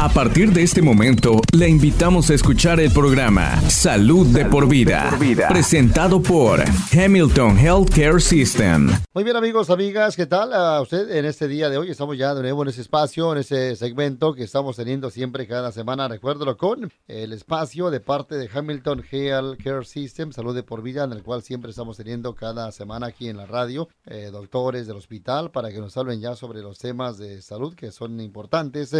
A partir de este momento, le invitamos a escuchar el programa Salud, de, por vida, presentado por Hamilton Healthcare System. Muy bien amigos, amigas, ¿qué tal? A usted en este día de hoy estamos ya de nuevo en ese espacio, en ese segmento que estamos teniendo siempre cada semana, recuérdalo con el espacio de parte de Hamilton Healthcare System, Salud de por vida, en el cual siempre estamos teniendo cada semana aquí en la radio, eh, doctores del hospital, para que nos hablen ya sobre los temas de salud que son importantes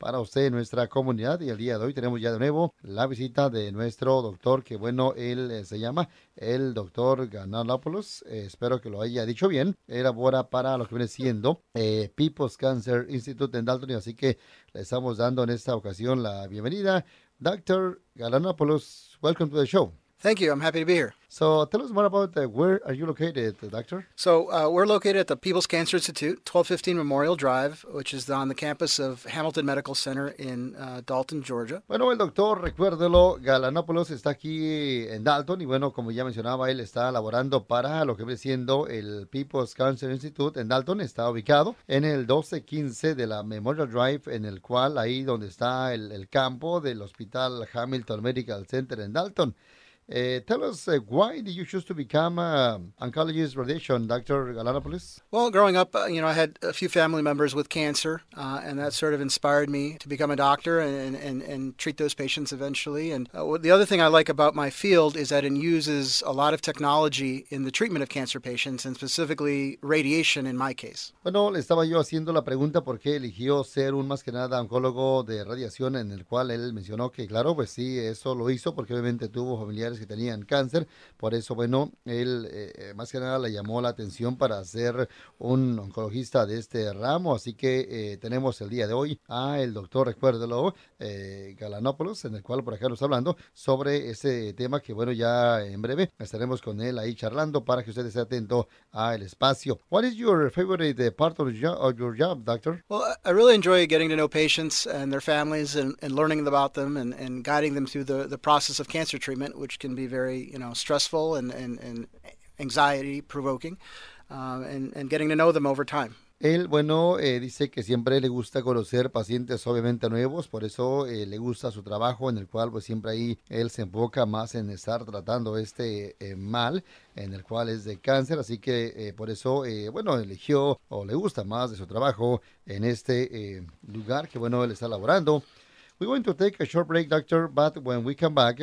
para usted nuestra comunidad. Y el día de hoy tenemos ya de nuevo la visita de nuestro doctor, que bueno, él eh, se llama el doctor Ganalopoulos. Eh, espero que lo haya dicho bien. Él labora para lo que viene siendo eh, People's Cancer Institute en Dalton. Así que le estamos dando en esta ocasión la bienvenida. Doctor Ganalopoulos, welcome to the show. Thank you. I'm happy to be here. So tell us more about uh, where are you located, doctor? So uh, we're located at the People's Cancer Institute, 1215 Memorial Drive, which is on the campus of Hamilton Medical Center in uh, Dalton, Georgia. Bueno, el doctor, recuérdelo, Galanopoulos está aquí en Dalton y bueno, como ya mencionaba, él está laborando para lo que viene siendo el People's Cancer Institute en Dalton. Está ubicado en el 1215 de la Memorial Drive, en el cual ahí donde está el, el campo del Hospital Hamilton Medical Center en Dalton. Uh, tell us uh, why did you choose to become an oncologist radiation, Dr. Galanopoulos? Well, growing up, uh, you know, I had a few family members with cancer, uh, and that sort of inspired me to become a doctor and, and, and treat those patients eventually. And uh, the other thing I like about my field is that it uses a lot of technology in the treatment of cancer patients, and specifically radiation in my case. Bueno, le estaba yo haciendo la pregunta por qué eligió ser un más que nada oncólogo de radiación, en el cual él mencionó que, claro, pues sí, eso lo hizo porque obviamente tuvo familiares que tenían cáncer. Por eso, bueno, él eh, eh, más que nada le llamó la atención para ser un oncologista de este ramo. Así que eh, tenemos el día de hoy a el doctor, recuérdelo, eh, Galanopoulos, en el cual por acá nos está hablando sobre ese tema que, bueno, ya en breve estaremos con él ahí charlando para que usted esté atento al espacio. What is your favorite part of your job, doctor? Well, I really enjoy getting to know patients and their families and, and learning about them and, and guiding them through the, the process of cancer treatment, which can be very, stressful and, anxiety provoking, uh, and, getting to know them over time. Él, bueno, eh, dice que siempre le gusta conocer pacientes obviamente nuevos, por eso eh, le gusta su trabajo en el cual pues siempre ahí él se enfoca más en estar tratando este eh, mal, en el cual es de cáncer, así que por eso, bueno, eligió o le gusta más de su trabajo en este lugar que, bueno, él está laborando. We're going to take a short break, doctor, but when we come back,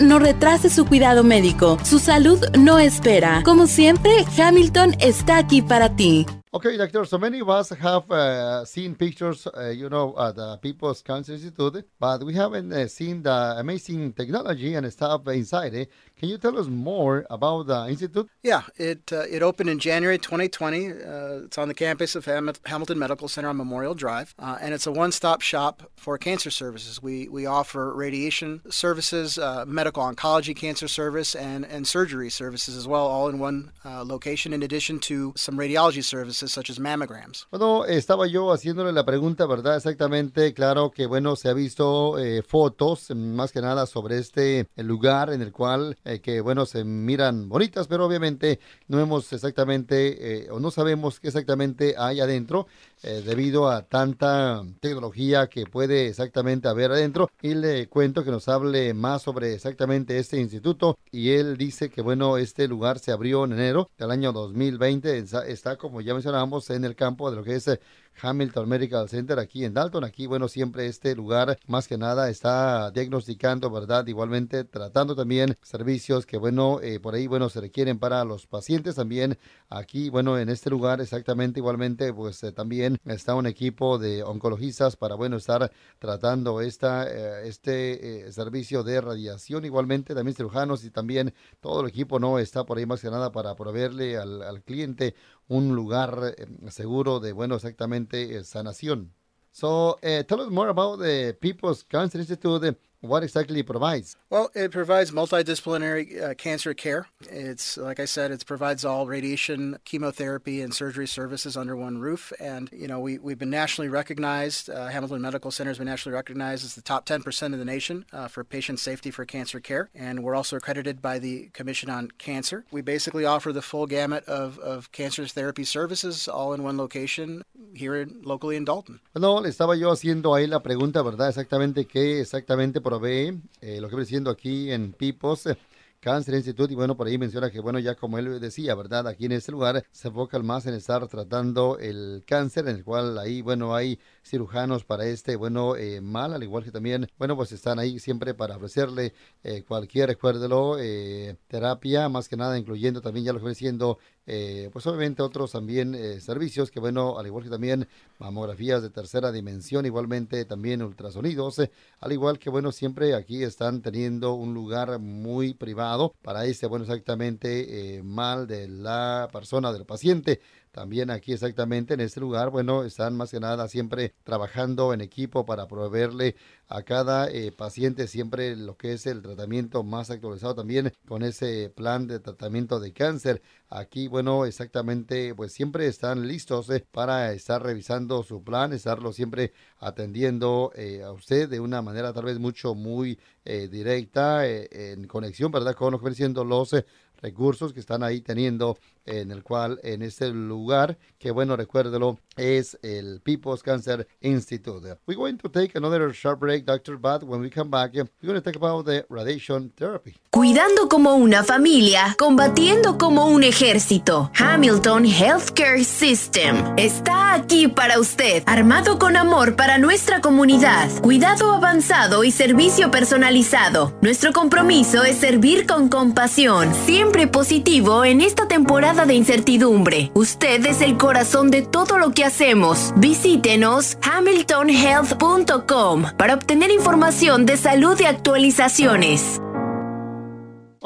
no retrase su cuidado médico. Su salud no espera. Como siempre, Hamilton está aquí para ti. Okay, doctor. So many of us have uh, seen pictures, uh, you know, at the People's Cancer Institute, but we haven't uh, seen the amazing technology and stuff inside it. Can you tell us more about the institute? Yeah, it uh, it opened in January 2020. Uh, it's on the campus of Ham- Hamilton Medical Center on Memorial Drive, uh, and it's a one-stop shop for cancer services. We we offer radiation services, uh, medical oncology cancer service, and and surgery services as well, all in one uh, location. In addition to some radiology services such as mammograms. Bueno, estaba yo haciéndole la pregunta, ¿verdad? Exactamente, claro que bueno, se ha visto eh, fotos, más que nada sobre este el lugar en el cual eh, que bueno, se miran bonitas, pero obviamente no hemos exactamente eh, o no sabemos qué exactamente hay adentro eh, debido a tanta tecnología que puede exactamente haber adentro. Y le cuento que nos hable más sobre exactamente este instituto y él dice que bueno, este lugar se abrió en enero del año 2020, está, como ya mencionábamos en el campo de lo que es eh, Hamilton Medical Center aquí en Dalton. Aquí, bueno, siempre este lugar más que nada está diagnosticando, ¿verdad? Igualmente tratando también servicios que, bueno, eh, por ahí, bueno, se requieren para los pacientes. También aquí, bueno, en este lugar exactamente igualmente, pues eh, también está un equipo de oncologistas para, bueno, estar tratando esta, eh, este eh, servicio de radiación. Igualmente también cirujanos y también todo el equipo, ¿no? Está por ahí más que nada para proveerle al, al cliente un lugar eh, seguro de, bueno, exactamente sanación. So tell us more about the People's Cancer Institute. What exactly it provides? Well, it provides multidisciplinary uh, cancer care. It's, like I said, it provides all radiation, chemotherapy, and surgery services under one roof. And, you know, we, we've been nationally recognized, uh, Hamilton Medical Center has been nationally recognized as the top 10% of the nation uh, for patient safety for cancer care. And we're also accredited by the Commission on Cancer. We basically offer the full gamut of, of cancer therapy services all in one location here in, locally in Dalton. Bueno, le estaba yo haciendo ahí la pregunta, ¿verdad? Exactamente qué exactamente provee eh, lo que viene siendo aquí en Pipos. Cancer Institute y bueno, por ahí menciona que bueno, ya como él decía, ¿verdad? Aquí en este lugar se enfocan más en estar tratando el cáncer, en el cual ahí, bueno, hay cirujanos para este, bueno, eh, mal, al igual que también, bueno, pues están ahí siempre para ofrecerle eh, cualquier, recuérdelo, eh, terapia, más que nada, incluyendo también ya lo eh, pues obviamente otros también servicios que bueno, al igual que también mamografías de tercera dimensión, igualmente también ultrasonidos, al igual que bueno, siempre aquí están teniendo un lugar muy privado para este, bueno, exactamente mal de la persona, del paciente. También aquí exactamente en este lugar, bueno, están más que nada siempre trabajando en equipo para proveerle a cada eh, paciente siempre lo que es el tratamiento más actualizado también con ese plan de tratamiento de cáncer. Aquí, bueno, exactamente, pues siempre están listos eh, para estar revisando su plan, estarlo siempre atendiendo eh, a usted de una manera tal vez mucho, muy directa, en conexión, ¿verdad? Con siendo los recursos que están ahí teniendo en el cual en este lugar que bueno recuérdelo es el People's Cancer Institute. We're going to take another short break, Dr. But when we come back, we're going to talk about the radiation therapy. Cuidando como una familia, combatiendo como un ejército. Hamilton Healthcare System está aquí para usted, armado con amor para nuestra comunidad, cuidado avanzado y servicio personalizado. Nuestro compromiso es servir con compasión, siempre positivo en esta temporada de incertidumbre. Usted es el corazón de todo lo que hacemos. Visítenos hamiltonhealth.com para obtener información de salud y actualizaciones.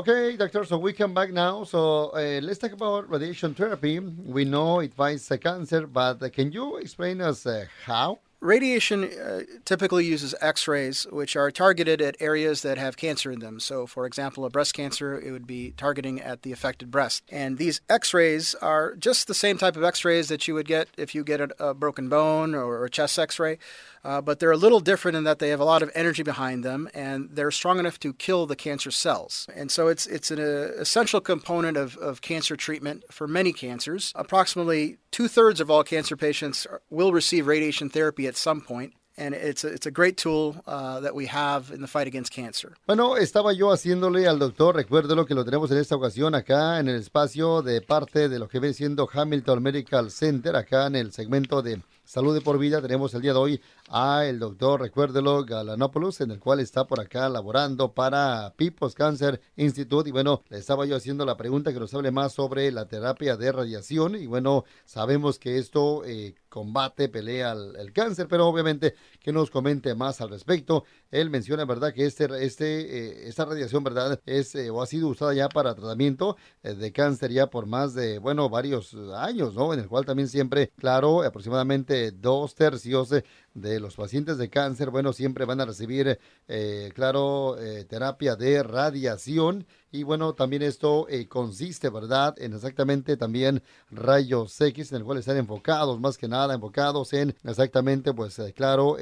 Okay, doctor, so we come back now. So uh, let's talk about radiation therapy. We know it fights cancer, but can you explain us uh, how? Radiation uh, typically uses X rays, which are targeted at areas that have cancer in them. So, for example, a breast cancer, it would be targeting at the affected breast. And these X rays are just the same type of X rays that you would get if you get a, a broken bone or a chest X ray. Uh, but they're a little different in that they have a lot of energy behind them and they're strong enough to kill the cancer cells. And so it's, it's an uh, essential component of, of cancer treatment for many cancers. Approximately two thirds of all cancer patients will receive radiation therapy at some point. And it's a, it's a great tool uh, that we have in the fight against cancer. Bueno, estaba yo haciéndole al doctor, recuérdelo que lo tenemos en esta ocasión acá en el espacio de parte de lo que viene siendo Hamilton Medical Center, acá en el segmento de Salud de por vida. Tenemos el día de hoy a el doctor, recuérdelo, Galanopoulos, en el cual está por acá laborando para People's Cancer Institute. Y bueno, le estaba yo haciendo la pregunta que nos hable más sobre la terapia de radiación. Y bueno, sabemos que esto eh, combate, pelea el, cáncer, pero obviamente que nos comente más al respecto. Él menciona, ¿verdad?, que este, este, eh, esta radiación, ¿verdad?, es eh, o ha sido usada ya para tratamiento de cáncer ya por más de, bueno, varios años, ¿no? En el cual también siempre, claro, aproximadamente dos tercios de los pacientes de cáncer, bueno, siempre van a recibir, eh, claro, eh, terapia de radiación. Y bueno, también esto eh, consiste, ¿verdad?, en exactamente también rayos X, en el cual están enfocados, más que nada, enfocados en exactamente, pues, claro,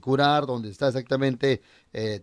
curar donde está exactamente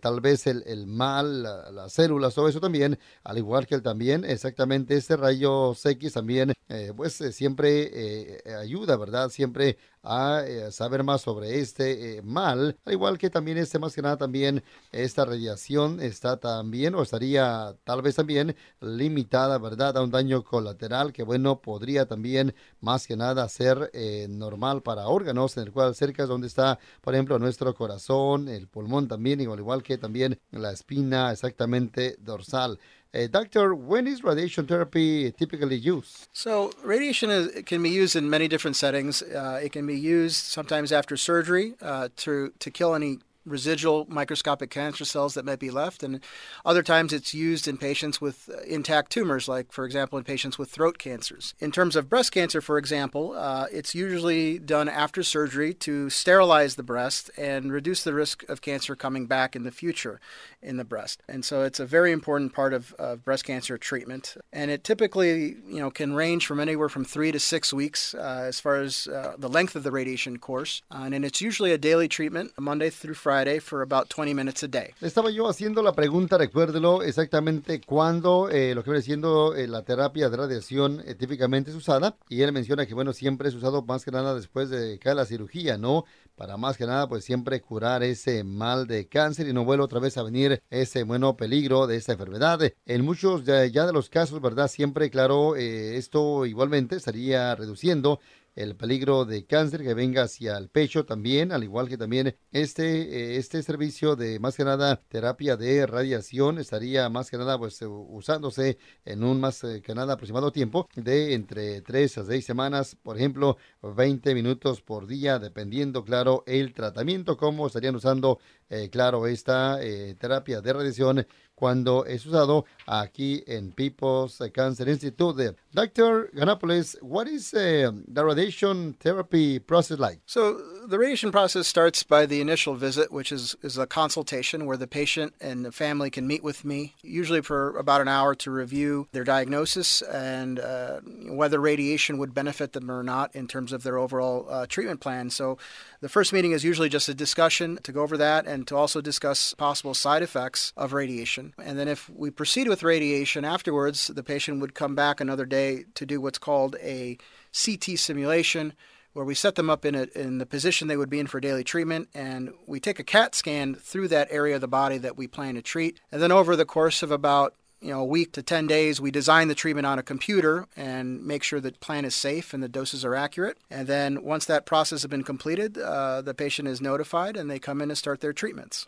tal vez el, el mal, las células, todo eso también, al igual que el también, exactamente este rayo X también, pues, siempre ayuda, ¿verdad?, siempre a saber más sobre este eh, mal, al igual que también este más que nada también esta radiación está también o estaría tal vez también limitada, ¿verdad? A un daño colateral que bueno, podría también más que nada ser eh, normal para órganos, en el cual cerca es donde está, por ejemplo, nuestro corazón, el pulmón también, igual igual que también la espina exactamente dorsal. Uh, doctor, when is radiation therapy typically used? So, radiation is, can be used in many different settings. Uh, it can be used sometimes after surgery uh, to, to kill any residual microscopic cancer cells that might be left. And other times it's used in patients with uh, intact tumors, like, for example, in patients with throat cancers. In terms of breast cancer, for example, uh, it's usually done after surgery to sterilize the breast and reduce the risk of cancer coming back in the future in the breast. And so it's a very important part of, of breast cancer treatment. And it typically, you know, can range from anywhere from three to six weeks uh, as far as uh, the length of the radiation course. Uh, and it's usually a daily treatment, Monday through Friday, for about 20 minutes a day. Estaba yo haciendo la pregunta, recuérdelo, exactamente cuándo eh, lo que viene siendo eh, la terapia de radiación eh, típicamente es usada. Y él menciona que, bueno, siempre es usado más que nada después de cada cirugía, ¿no? Para más que nada, pues siempre curar ese mal de cáncer y no vuelva otra vez a venir ese bueno peligro de esta enfermedad. En muchos ya, de los casos, ¿verdad? Siempre, claro, eh, esto igualmente estaría reduciendo el peligro de cáncer que venga hacia el pecho también, al igual que también este, eh, este servicio de más que nada terapia de radiación. Estaría más que nada pues usándose en un más eh, que nada aproximado tiempo de entre 3 a 6 semanas, por ejemplo, 20 minutos por día, dependiendo, claro, el tratamiento, cómo estarían usando, eh, claro, esta eh, terapia de radiación cuando es usado aquí en People's Cancer Institute. Dr. Ganopolis, what is uh, the radiation therapy process like? So the radiation process starts by the initial visit, which is, is a consultation where the patient and the family can meet with me, usually for about an hour to review their diagnosis and uh, whether radiation would benefit them or not in terms of their overall uh, treatment plan. So the first meeting is usually just a discussion to go over that and to also discuss possible side effects of radiation. And then if we proceed with radiation afterwards, the patient would come back another day to do what's called a CT simulation where we set them up in a, in the position they would be in for daily treatment and we take a CAT scan through that area of the body that we plan to treat. And then over the course of about you know, a week to 10 days, we design the treatment on a computer and make sure the plan is safe and the doses are accurate. And then once that process has been completed, uh, the patient is notified and they come in and start their treatments.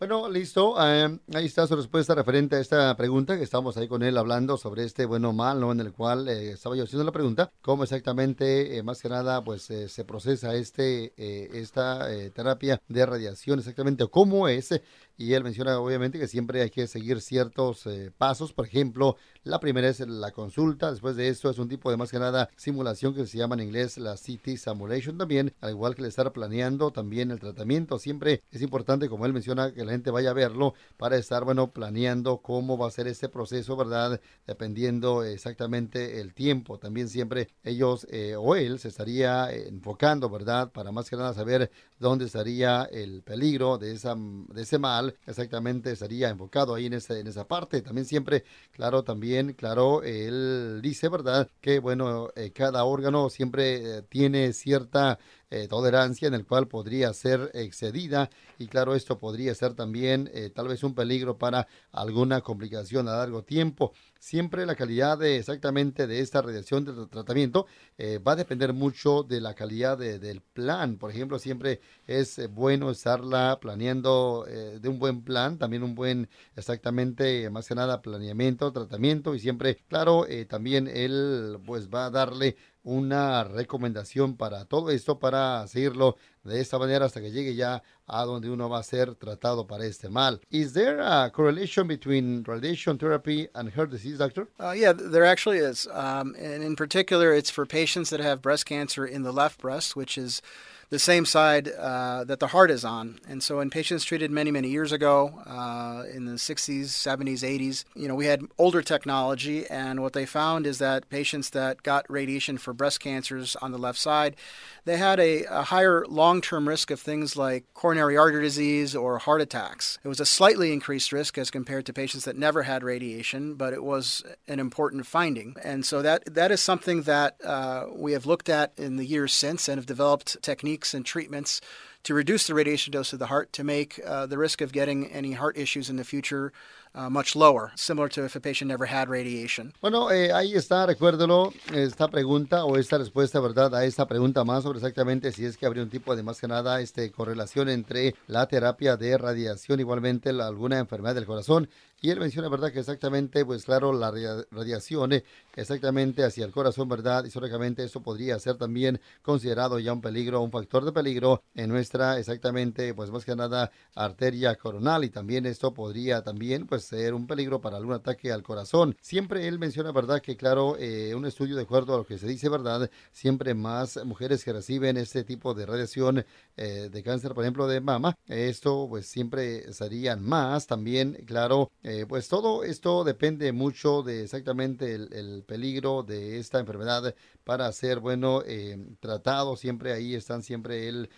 Bueno, listo. Eh, ahí está su respuesta referente a esta pregunta que estamos ahí con él hablando sobre este bueno mal, ¿no? En el cual eh, estaba yo haciendo la pregunta, cómo exactamente, eh, más que nada, pues eh, se procesa este eh, esta terapia de radiación, exactamente, cómo es. Y él menciona obviamente que siempre hay que seguir ciertos pasos. Por ejemplo, la primera es la consulta. Después de esto es un tipo de más que nada simulación que se llama en inglés la CT Simulation también. Al igual que el estar planeando también el tratamiento. Siempre es importante, como él menciona, que la gente vaya a verlo para estar, bueno, planeando cómo va a ser este proceso, ¿verdad? Dependiendo exactamente el tiempo. También siempre ellos eh, o él se estaría eh, enfocando, ¿verdad? Para más que nada saber dónde estaría el peligro de, esa, de ese mal exactamente estaría enfocado ahí en, ese, en esa parte. También siempre, claro, también, claro, él dice, ¿verdad? Que, bueno, eh, cada órgano siempre tiene cierta eh, tolerancia en el cual podría ser excedida. Y claro esto podría ser también eh, tal vez un peligro para alguna complicación a largo tiempo. Siempre la calidad de exactamente de esta radiación de tratamiento eh, va a depender mucho de la calidad de, del plan. Por ejemplo siempre es bueno estarla planeando de un buen plan también un buen exactamente más que nada planeamiento tratamiento. Y siempre claro también él pues va a darle una recomendación para todo esto, para seguirlo de esta manera hasta que llegue ya a donde uno va a ser tratado para este mal. Is there a correlation between radiation therapy and heart disease, doctor? Uh, yeah, there actually is. Um, and in particular, it's for patients that have breast cancer in the left breast, which is the same side uh, that the heart is on. And so, in patients treated many, many years ago, uh, in the 60s, 70s, 80s, you know, we had older technology, and what they found is that patients that got radiation for breast cancers on the left side, they had a, a higher long-term risk of things like coronary artery disease or heart attacks. It was a slightly increased risk as compared to patients that never had radiation, but it was an important finding. And so that that is something that uh, we have looked at in the years since and have developed techniques and treatments to reduce the radiation dose of the heart to make uh, the risk of getting any heart issues in the future uh, much lower, similar to if a patient never had radiation. Bueno, eh, ahí está, recuérdelo, esta pregunta o esta respuesta, ¿verdad? A esta pregunta más sobre exactamente si es que habría un tipo de más que nada este, correlación entre la terapia de radiación, igualmente la, alguna enfermedad del corazón Y él menciona, ¿verdad? Que exactamente, pues claro, la radiación eh, exactamente hacia el corazón, ¿verdad? Históricamente eso podría ser también considerado ya un peligro, un factor de peligro en nuestra, exactamente, pues más que nada, arteria coronal y también esto podría también, pues ser un peligro para algún ataque al corazón. Siempre él menciona, ¿verdad? Que claro, eh, un estudio de acuerdo a lo que se dice, ¿verdad? Siempre más mujeres que reciben este tipo de radiación eh, de cáncer, por ejemplo, de mama, esto pues siempre serían más también, claro, eh, pues todo esto depende mucho de exactamente el, peligro de esta enfermedad para ser, bueno, eh, tratado. Siempre ahí están siempre él,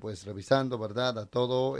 pues revisando, ¿verdad? A todo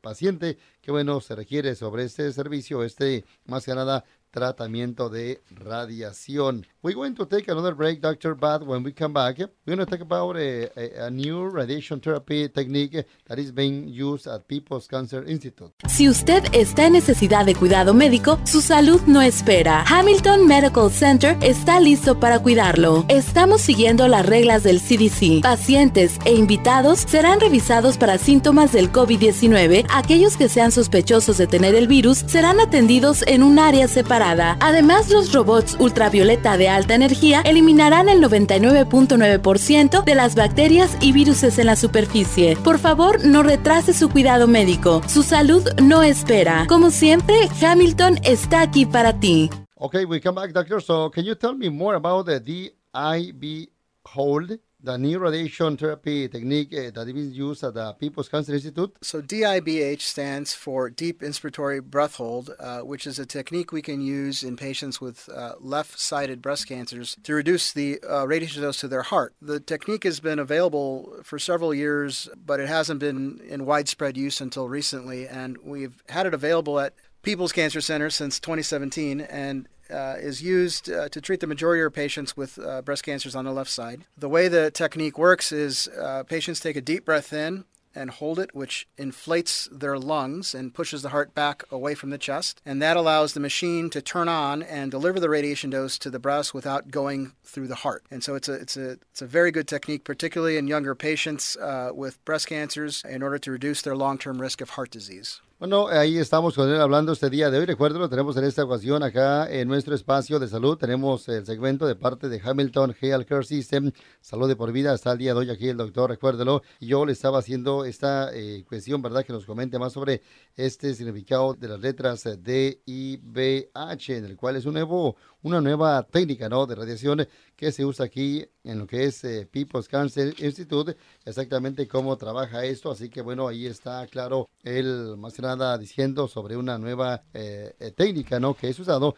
paciente que, bueno, se requiere sobre este servicio, este, más que nada, tratamiento de radiación. We're going to take another break, Dr. But when we come back, we're going to talk about a, a, a, new radiation therapy technique that is being used at People's Cancer Institute. Si usted está en necesidad de cuidado médico, su salud no espera. Hamilton Medical Center está listo para cuidarlo. Estamos siguiendo las reglas del CDC. Pacientes e invitados serán revisados para síntomas del COVID-19. Aquellos que sean sospechosos de tener el virus serán atendidos en un área separada. Además, los robots ultravioleta de alta energía eliminarán el 99.9% de las bacterias y virus en la superficie. Por favor, no retrase su cuidado médico. Su salud no espera. Como siempre, Hamilton está aquí para ti. Okay, we come back, doctor. So, can you tell me more about the DIB hold? The new radiation therapy technique uh, that is used at the People's Cancer Institute? So, DIBH stands for Deep Inspiratory Breath Hold, uh, which is a technique we can use in patients with uh, left sided breast cancers to reduce the uh, radiation dose to their heart. The technique has been available for several years, but it hasn't been in widespread use until recently, and we've had it available at People's Cancer Center since 2017, and uh, is used uh, to treat the majority of patients with uh, breast cancers on the left side. The way the technique works is uh, patients take a deep breath in and hold it, which inflates their lungs and pushes the heart back away from the chest. And that allows the machine to turn on and deliver the radiation dose to the breast without going through the heart. And so it's a, it's a, it's a very good technique, particularly in younger patients uh, with breast cancers, in order to reduce their long term risk of heart disease. Bueno, ahí estamos con él hablando este día de hoy. Recuerden, tenemos en esta ocasión acá en nuestro espacio de salud. Tenemos el segmento de parte de Hamilton Health Care System, Salud de por Vida. Hasta el día de hoy aquí el doctor, recuérdelo. Y yo le estaba haciendo esta eh, cuestión, ¿verdad? Que nos comente más sobre este significado de las letras D, I, B, H, en el cual es un nuevo, una nueva técnica, ¿no? De radiación que se usa aquí en lo que es eh, People's Cancer Institute, exactamente cómo trabaja esto. Así que bueno, ahí está claro el más que nada diciendo sobre una nueva eh, eh, técnica, ¿no? Que es usado,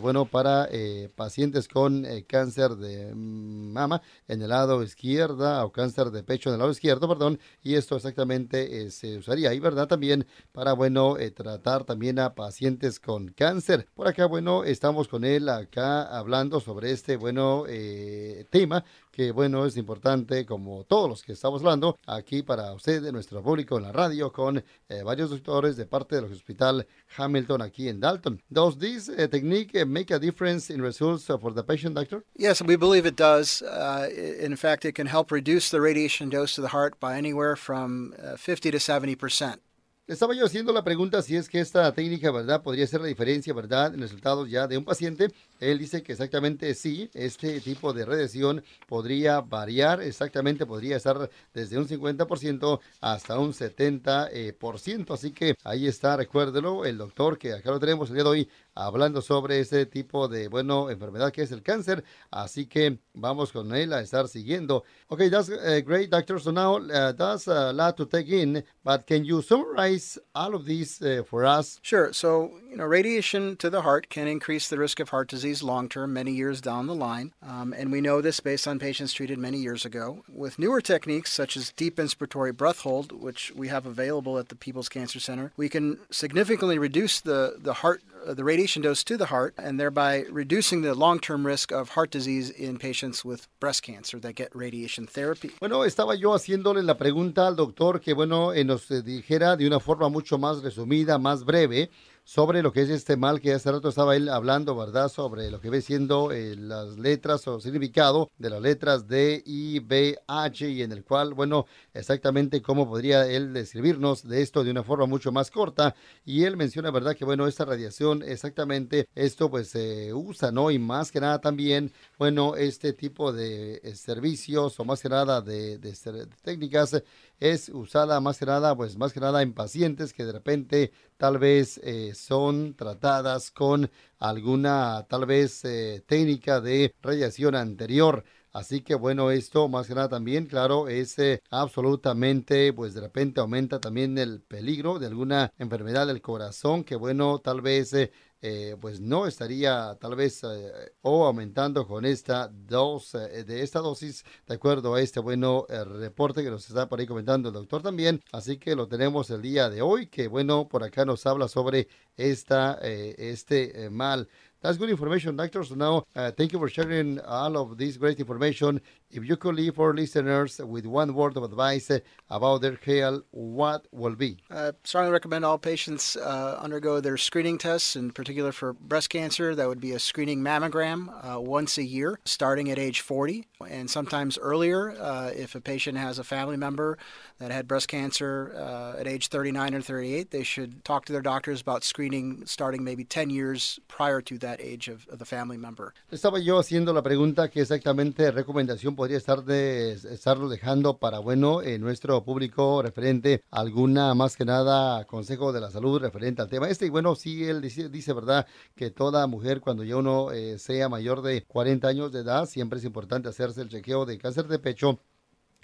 bueno, para pacientes con cáncer de mama en el lado izquierda o cáncer de pecho en el lado izquierdo, perdón. Y esto exactamente se usaría ahí, ¿verdad? También para, bueno, tratar también a pacientes con cáncer. Por acá, bueno, estamos con él acá hablando sobre este, bueno, eh, tema que bueno, es importante como todos los que estamos hablando aquí para usted, nuestro público en la radio, con eh, varios doctores de parte del Hospital Hamilton aquí en Dalton. Does this uh, technique uh, make a difference in results for the patient, doctor? Yes, we believe it does. Uh, in fact, it can help reduce the radiation dose to the heart by anywhere from 50 to 70 percent. Estaba yo haciendo la pregunta si es que esta técnica, ¿verdad?, podría ser la diferencia, ¿verdad?, en resultados ya de un paciente. Él dice que exactamente sí, este tipo de radiación podría variar, exactamente podría estar desde un 50% hasta un 70%. Eh, por ciento. Así que ahí está, recuérdelo, el doctor que acá lo tenemos el día de hoy hablando sobre ese tipo de, bueno, enfermedad que es el cáncer. Así que vamos con él a estar siguiendo. Okay, that's uh, great, doctor. So now uh, that's a lot to take in, but can you summarize all of these uh, for us? Sure. So, you know, radiation to the heart can increase the risk of heart disease long term, many years down the line. Um, and we know this based on patients treated many years ago. With newer techniques such as deep inspiratory breath hold, which we have available at the People's Cancer Center, we can significantly reduce the, the heart uh, the radiation dose to the heart and thereby reducing the long-term risk of heart disease in patients with breast cancer that get radiation therapy. Bueno, estaba yo haciéndole la pregunta al doctor que bueno, eh, nos dijera de una forma mucho más resumida, más breve sobre lo que es este mal que hace rato estaba él hablando, ¿verdad? Sobre lo que ve siendo eh, las letras o significado de las letras D, I, B, H y en el cual, bueno, exactamente cómo podría él describirnos de esto de una forma mucho más corta. Y él menciona, ¿verdad? Que bueno, esta radiación, exactamente esto pues se usa, ¿no? Y más que nada también, bueno, este tipo de eh, servicios o más que nada de, de técnicas es usada más que nada, pues más que nada en pacientes que de repente tal vez eh, son tratadas con alguna tal vez eh, técnica de radiación anterior. Así que bueno, esto más que nada también, claro, es eh, absolutamente, pues de repente aumenta también el peligro de alguna enfermedad del corazón, que bueno, tal vez eh, pues no estaría tal vez eh, o aumentando con esta dos eh, de esta dosis de acuerdo a este bueno reporte que nos está por ahí comentando el doctor también. Así que lo tenemos el día de hoy que bueno por acá nos habla sobre esta este mal That's good information, doctor. So now, uh, thank you for sharing all of this great information. If you could leave our listeners with one word of advice about their health, what will be? I strongly recommend all patients uh, undergo their screening tests, in particular for breast cancer. That would be a screening mammogram uh, once a year, starting at age 40, and sometimes earlier uh, if a patient has a family member that had breast cancer uh, at age 39 or 38, they should talk to their doctors about screening starting maybe 10 years prior to that age of, of the family member. Estaba yo haciendo la pregunta que exactamente recomendación podría estar de estarlo dejando para bueno en nuestro público referente a alguna más que nada consejo de la salud referente al tema este y bueno sí él dice, dice verdad que toda mujer cuando ya uno eh, sea mayor de 40 años de edad siempre es importante hacerse el chequeo de cáncer de pecho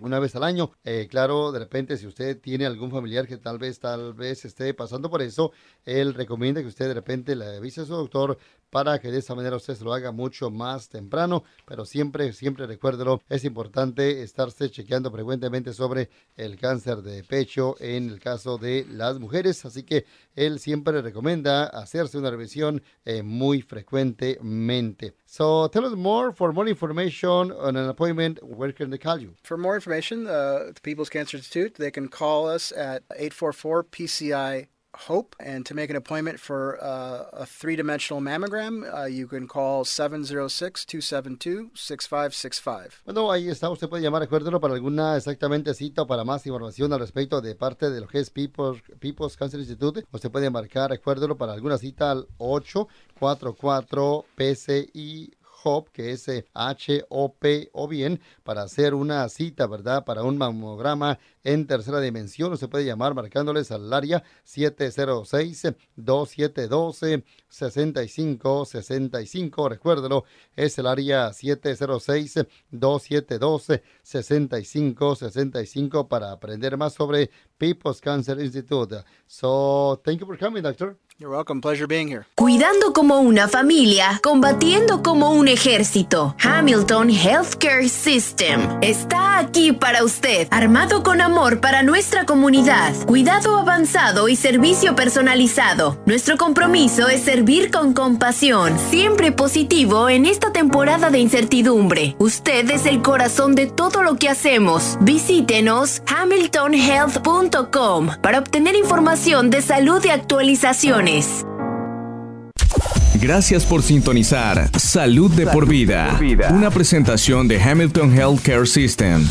una vez al año. Eh, claro, de repente si usted tiene algún familiar que tal vez, tal vez esté pasando por eso, él recomienda que usted de repente le avise a su doctor para que de esa manera usted se lo haga mucho más temprano, pero siempre, siempre recuérdelo, es importante estarse chequeando frecuentemente sobre el cáncer de pecho en el caso de las mujeres, así que él siempre recomienda hacerse una revisión eh, muy frecuentemente. So tell us more for more information on an appointment, where can they call you? For more information, uh, the People's Cancer Institute, they can call us at 844 PCI HOPE. And to make an appointment for uh, a three dimensional mammogram, uh, you can call 706 272 6565. Bueno, ahí está. Usted puede llamar, recuérdelo, para alguna exactamente cita o para más información al respecto de parte de lo que es People's, People's Cancer Institute. Usted puede marcar, recuérdelo, para alguna cita al 844 PCI HOP, que es H-O-P, o bien para hacer una cita, ¿verdad? Para un mamograma en tercera dimensión. se puede llamar marcándoles al área 706-272-6565. Recuérdelo, es el área 706-272-6565 para aprender más sobre People's Cancer Institute. So, thank you for coming, doctor. You're welcome. Pleasure being here. Cuidando como una familia, combatiendo como un ejército. Hamilton Healthcare System está aquí para usted, armado con amor para nuestra comunidad, cuidado avanzado y servicio personalizado. Nuestro compromiso es servir con compasión, siempre positivo en esta temporada de incertidumbre. Usted es el corazón de todo lo que hacemos. Visítenos hamiltonhealth.com para obtener información de salud y actualizaciones Gracias por sintonizar Salud de por vida, una presentación de Hamilton Healthcare System.